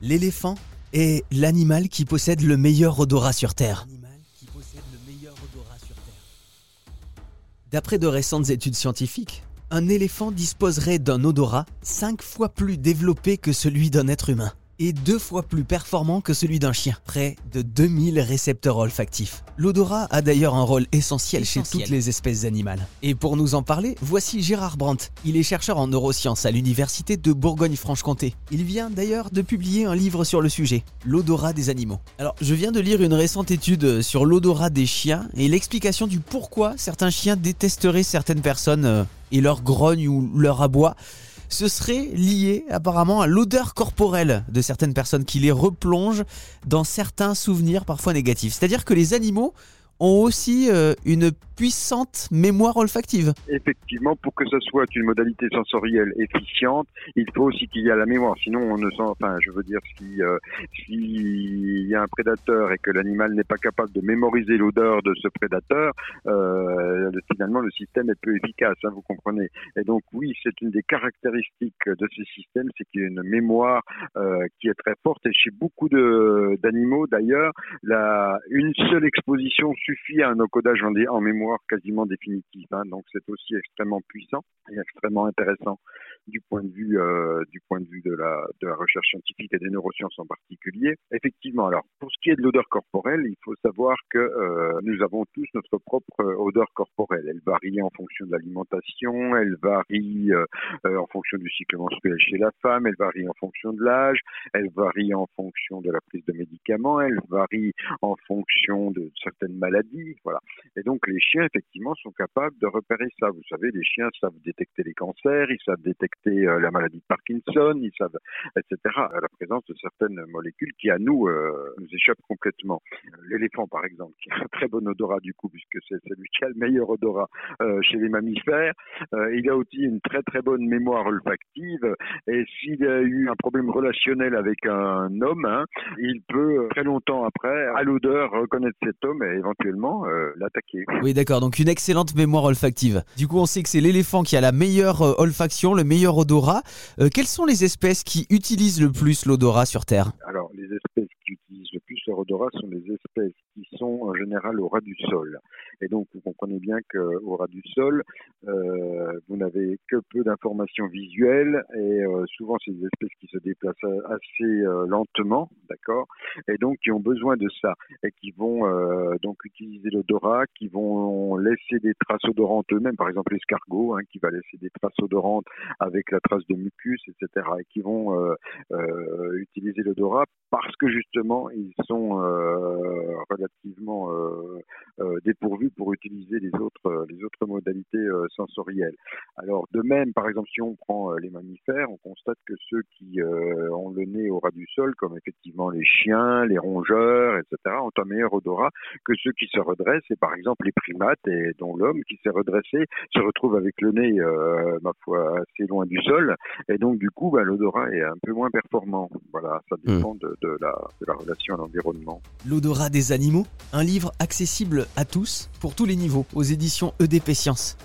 L'éléphant est l'animal qui possède le meilleur odorat sur Terre. D'après de récentes études scientifiques, un éléphant disposerait d'un odorat 5 fois plus développé que celui d'un être humain et deux fois plus performant que celui d'un chien, près de 2000 récepteurs olfactifs. L'odorat a d'ailleurs un rôle essentiel, chez toutes les espèces animales. Et pour nous en parler, voici Gérard Brandt. Il est chercheur en neurosciences à l'université de Bourgogne-Franche-Comté. Il vient d'ailleurs de publier un livre sur le sujet, L'odorat des animaux. Alors, je viens de lire une récente étude sur l'odorat des chiens et l'explication du pourquoi certains chiens détesteraient certaines personnes euh, et leur grogne ou leur aboie ce serait lié apparemment à l'odeur corporelle de certaines personnes qui les replongent dans certains souvenirs parfois négatifs. C'est-à-dire que les animaux ont aussi euh, une puissante mémoire olfactive. Effectivement, pour que ce soit une modalité sensorielle efficiente, il faut aussi qu'il y ait la mémoire. Sinon, on ne sent, enfin, je veux dire, si euh, y a un prédateur et que l'animal n'est pas capable de mémoriser l'odeur de ce prédateur, euh, finalement, le système est peu efficace. Hein, vous comprenez. Et donc, oui, c'est une des caractéristiques de ce système, c'est qu'il y a une mémoire euh, qui est très forte. Et chez beaucoup d'animaux, d'ailleurs, une seule exposition suffit à un encodage en, en mémoire quasiment définitif. Hein, donc c'est aussi extrêmement puissant et extrêmement intéressant du point de vue euh, du point de vue de la de la recherche scientifique et des neurosciences en particulier. Effectivement, alors pour ce qui est de l'odeur corporelle, il faut savoir que euh, nous avons tous notre propre odeur corporelle. Elle varie en fonction de l'alimentation, elle varie euh, en fonction du cycle menstruel chez la femme, elle varie en fonction de l'âge, elle varie en fonction de la prise de médicaments, elle varie en fonction de certaines maladies, voilà. Et donc les chiens effectivement sont capables de repérer ça. Vous savez, les chiens savent détecter les cancers, ils savent détecter euh, la maladie de Parkinson, ils savent, etc., la présence de certaines molécules qui, à nous, euh, nous échappent complètement. L'éléphant, par exemple, qui a un très bon odorat, du coup, puisque c'est celui qui a le meilleur odorat euh, chez les mammifères, il a aussi une très très bonne mémoire olfactive, et s'il a eu un problème relationnel avec un homme, hein, il peut, très longtemps après, à l'odeur, reconnaître cet homme et éventuellement l'attaquer. Oui, d'accord, donc une excellente mémoire olfactive. Du coup, on sait que c'est l'éléphant qui a la meilleure olfaction, le meilleur odorat. Euh, quelles sont les espèces qui utilisent le plus l'odorat sur Terre? Alors, les espèces qui utilisent le plus leur odorat sont les espèces qui sont en général au ras du sol. Et donc, vous comprenez bien qu'au ras du sol, euh, vous n'avez que peu d'informations visuelles et euh, souvent, c'est des espèces qui se déplacent assez lentement, d'accord? Et donc, qui ont besoin de ça et qui vont donc utiliser l'odorat, qui vont laisser des traces odorantes eux-mêmes, par exemple l'escargot, hein, qui va laisser des traces odorantes avec la trace de mucus, etc., et qui vont euh, euh, utiliser l'odorat parce que justement ils sont euh, relativement dépourvus pour utiliser les autres les autres modalités sensorielles. Alors de même, par exemple, si on prend les mammifères, on constate que ceux qui ont le nez au ras du sol, comme effectivement les chiens, les rongeurs, etc., ont un meilleur odorat que ceux qui se redressent. Et par exemple, les primates et dont l'homme qui s'est redressé se retrouve avec le nez, ma foi, assez loin du sol, et donc du coup, bah, l'odorat est un peu moins performant. Voilà, ça hmm. dépend de, la, de la relation à l'environnement. L'odorat des animaux, un livre accessible à tous, pour tous les niveaux, aux éditions EDP Sciences.